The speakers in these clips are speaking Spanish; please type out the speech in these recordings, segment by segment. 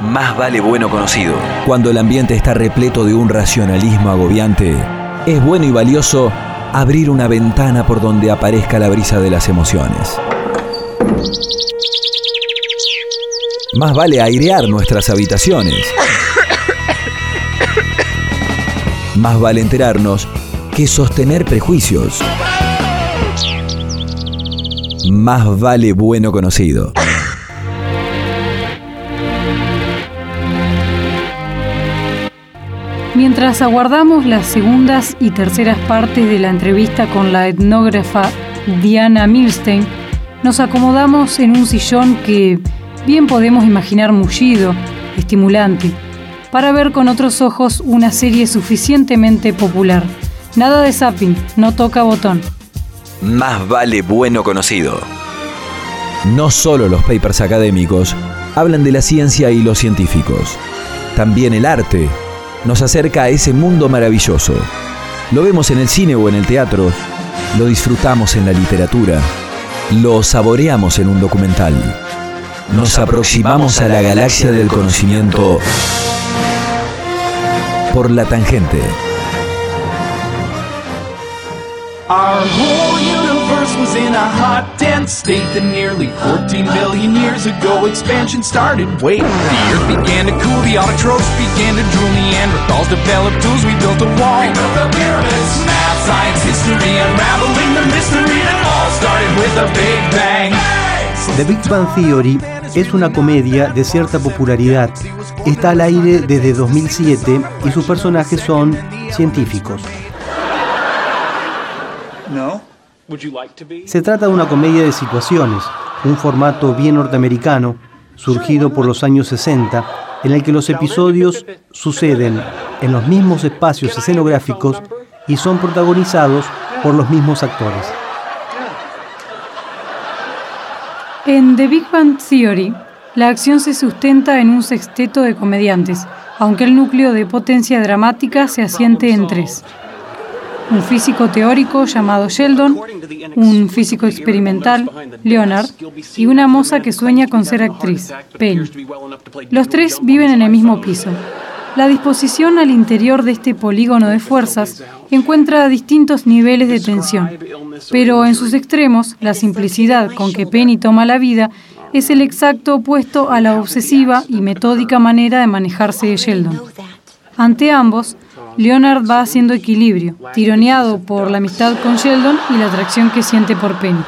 más vale bueno conocido. Cuando el ambiente está repleto de un racionalismo agobiante, es bueno y valioso abrir una ventana por donde aparezca la brisa de las emociones. Más vale airear nuestras habitaciones. Más vale enterarnos que sostener prejuicios. Más vale bueno conocido. Mientras aguardamos las segundas y terceras partes de la entrevista con la etnógrafa Diana Milstein, nos acomodamos en un sillón que bien podemos imaginar mullido, estimulante, para ver con otros ojos una serie suficientemente popular. Nada de zapping, no toca botón. Más vale bueno conocido. No solo los papers académicos hablan de la ciencia y los científicos, también el arte nos acerca a ese mundo maravilloso. Lo vemos en el cine o en el teatro, lo disfrutamos en la literatura, lo saboreamos en un documental. Nos aproximamos a la galaxia del conocimiento por la tangente. State that nearly 14 billion years ago expansion started. Wait, the earth began to cool, the autotrophs began to drool, Neanderthals developed tools, we built a wall. We built the pyramids, math, science, history, unraveling the mystery that all started with a big bang. The Big Bang Theory es una comedia de cierta popularidad. Está al aire desde 2007 y sus personajes son científicos. Se trata de una comedia de situaciones, un formato bien norteamericano, surgido por los años 60, en el que los episodios suceden en los mismos espacios escenográficos y son protagonizados por los mismos actores. En The Big Bang Theory, la acción se sustenta en un sexteto de comediantes, aunque el núcleo de potencia dramática se asiente en tres un físico teórico llamado Sheldon, un físico experimental, Leonard, y una moza que sueña con ser actriz, Penny. Los tres viven en el mismo piso. La disposición al interior de este polígono de fuerzas encuentra distintos niveles de tensión, pero en sus extremos, la simplicidad con que Penny toma la vida es el exacto opuesto a la obsesiva y metódica manera de manejarse de Sheldon. Ante ambos, Leonard va haciendo equilibrio, tironeado por la amistad con Sheldon y la atracción que siente por Penny.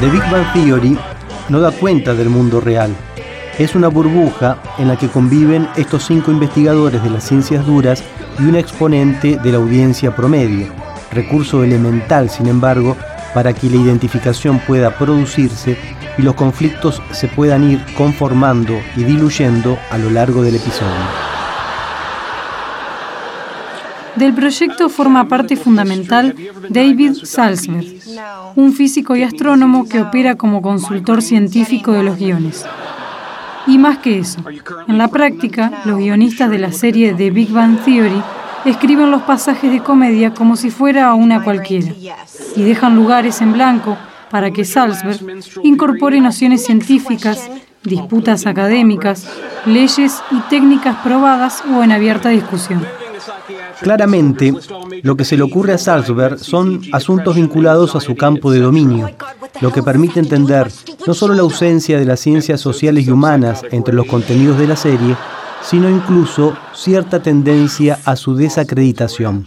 The Big Bang Theory no da cuenta del mundo real. Es una burbuja en la que conviven estos cinco investigadores de las ciencias duras y un exponente de la audiencia promedio, recurso elemental, sin embargo, para que la identificación pueda producirse y los conflictos se puedan ir conformando y diluyendo a lo largo del episodio. Del proyecto forma parte fundamental David Salzberg, un físico y astrónomo que opera como consultor científico de los guiones. Y más que eso, en la práctica, los guionistas de la serie The Big Bang Theory escriben los pasajes de comedia como si fuera una cualquiera y dejan lugares en blanco para que Salzberg incorpore nociones científicas, disputas académicas, leyes y técnicas probadas o en abierta discusión. Claramente, lo que se le ocurre a Salzberg son asuntos vinculados a su campo de dominio, lo que permite entender no solo la ausencia de las ciencias sociales y humanas entre los contenidos de la serie, sino incluso cierta tendencia a su desacreditación.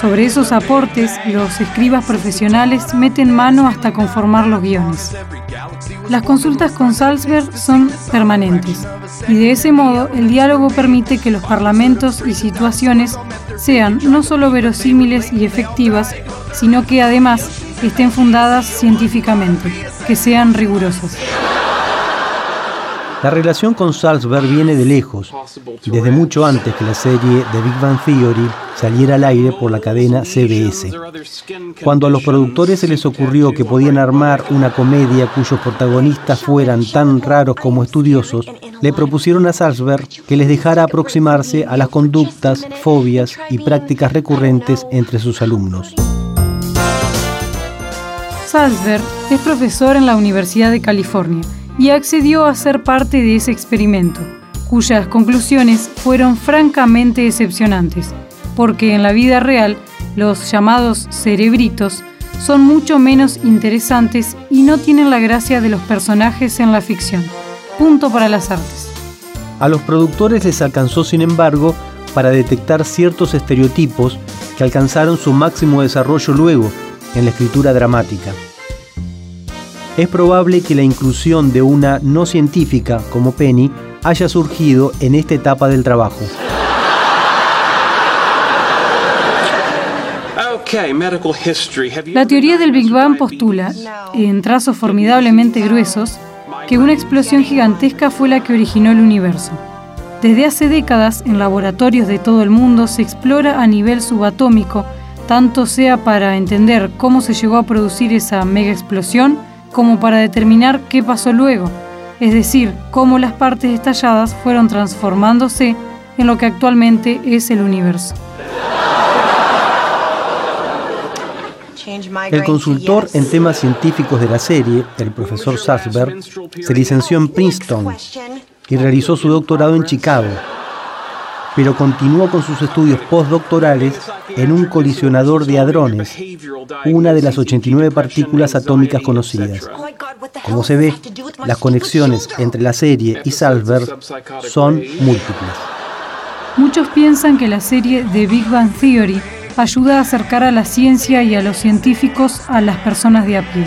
Sobre esos aportes, los escribas profesionales meten mano hasta conformar los guiones. Las consultas con Salzberg son permanentes y de ese modo el diálogo permite que los parlamentos y situaciones sean no solo verosímiles y efectivas, sino que además estén fundadas científicamente, que sean rigurosas. La relación con Salzberg viene de lejos, desde mucho antes que la serie The Big Bang Theory saliera al aire por la cadena CBS. Cuando a los productores se les ocurrió que podían armar una comedia cuyos protagonistas fueran tan raros como estudiosos, le propusieron a Salzberg que les dejara aproximarse a las conductas, fobias y prácticas recurrentes entre sus alumnos. Salzberg es profesor en la Universidad de California y accedió a ser parte de ese experimento, cuyas conclusiones fueron francamente decepcionantes, porque en la vida real los llamados cerebritos son mucho menos interesantes y no tienen la gracia de los personajes en la ficción. Punto para las artes. A los productores les alcanzó, sin embargo, para detectar ciertos estereotipos que alcanzaron su máximo desarrollo luego en la escritura dramática es probable que la inclusión de una no científica como Penny haya surgido en esta etapa del trabajo. La teoría del Big Bang postula, en trazos formidablemente gruesos, que una explosión gigantesca fue la que originó el universo. Desde hace décadas, en laboratorios de todo el mundo se explora a nivel subatómico, tanto sea para entender cómo se llegó a producir esa mega explosión, como para determinar qué pasó luego, es decir, cómo las partes estalladas fueron transformándose en lo que actualmente es el universo. El consultor en temas científicos de la serie, el profesor Salzberg, se licenció en Princeton y realizó su doctorado en Chicago pero continuó con sus estudios postdoctorales en un colisionador de hadrones, una de las 89 partículas atómicas conocidas. Como se ve, las conexiones entre la serie y Salzberg son múltiples. Muchos piensan que la serie The Big Bang Theory ayuda a acercar a la ciencia y a los científicos a las personas de a pie.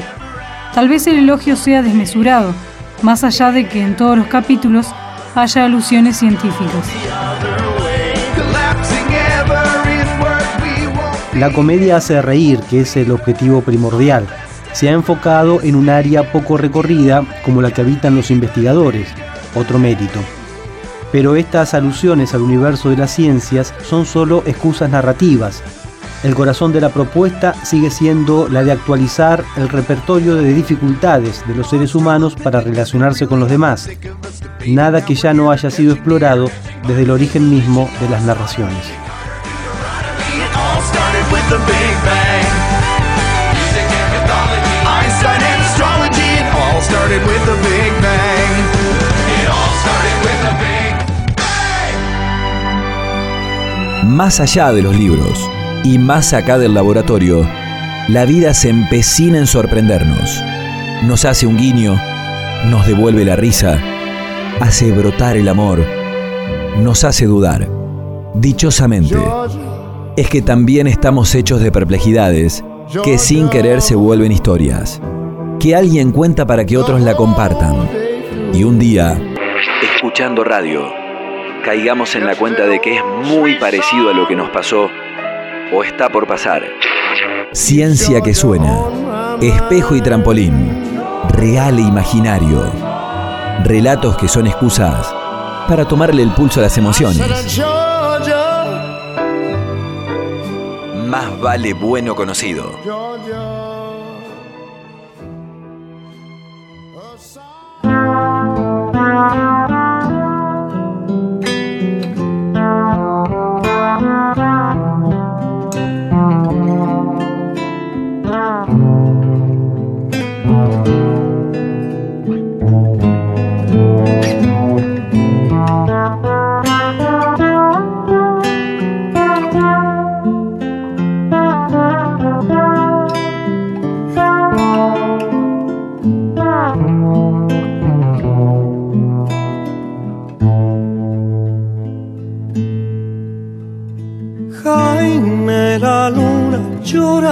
Tal vez el elogio sea desmesurado, más allá de que en todos los capítulos haya alusiones científicas. La comedia hace reír, que es el objetivo primordial. Se ha enfocado en un área poco recorrida como la que habitan los investigadores, otro mérito. Pero estas alusiones al universo de las ciencias son solo excusas narrativas. El corazón de la propuesta sigue siendo la de actualizar el repertorio de dificultades de los seres humanos para relacionarse con los demás. Nada que ya no haya sido explorado desde el origen mismo de las narraciones. Más allá de los libros y más acá del laboratorio, la vida se empecina en sorprendernos. Nos hace un guiño, nos devuelve la risa, hace brotar el amor, nos hace dudar. Dichosamente es que también estamos hechos de perplejidades que sin querer se vuelven historias, que alguien cuenta para que otros la compartan. Y un día, escuchando radio, caigamos en la cuenta de que es muy parecido a lo que nos pasó o está por pasar. Ciencia que suena, espejo y trampolín, real e imaginario, relatos que son excusas para tomarle el pulso a las emociones. Más vale bueno conocido.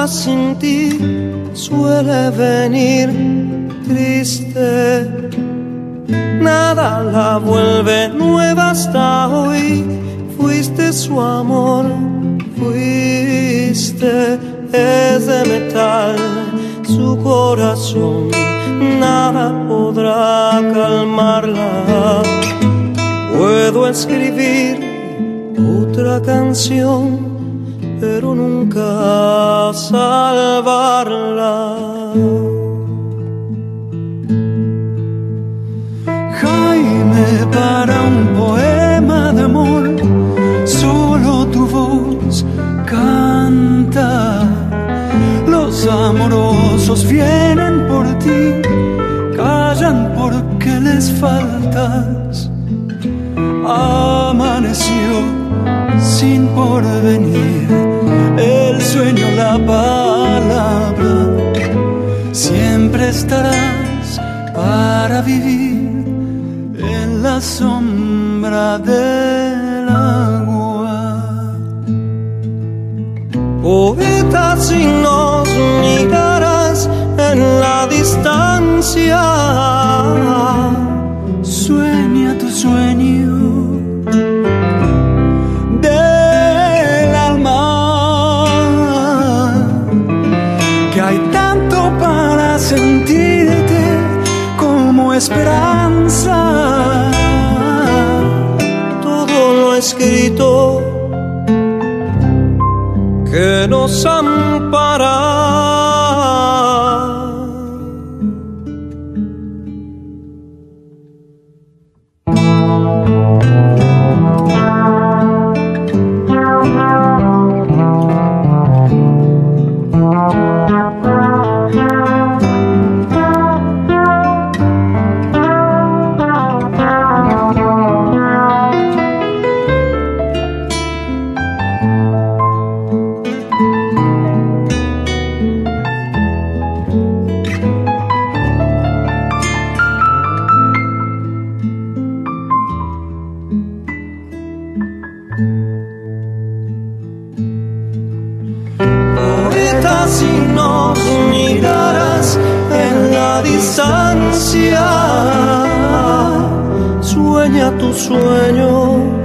Sin ti suele venir triste. Nada la vuelve nueva hasta hoy. Fuiste su amor, fuiste es de metal su corazón. Nada podrá calmarla. Puedo escribir otra canción, pero nunca salvarla. Jaime, para sombra del agua. Poeta, si nos mirarás en la distancia, Sueña tu sueño del alma, que hay tanto para sentirte como esperanza. Escrito que nos ampara. Si nos miraras en la distancia, sueña tu sueño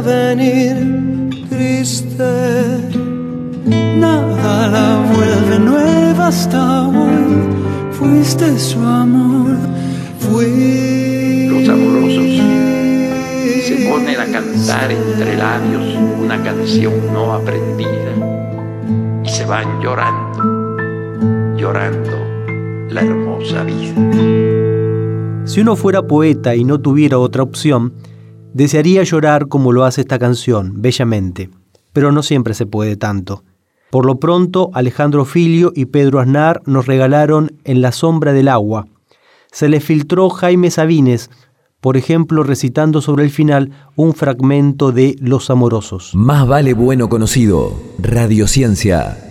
venir triste. Nada la vuelve nueva hasta hoy. Fuiste su amor, Fui Los amorosos se ponen a cantar entre labios una canción no aprendida y se van llorando, llorando la hermosa vida. Si uno fuera poeta y no tuviera otra opción, desearía llorar como lo hace esta canción, bellamente, pero no siempre se puede tanto. Por lo pronto, Alejandro Filio y Pedro Aznar nos regalaron En la sombra del agua. Se les filtró Jaime Sabines, por ejemplo, recitando sobre el final un fragmento de Los Amorosos. Más vale bueno conocido. Radiociencia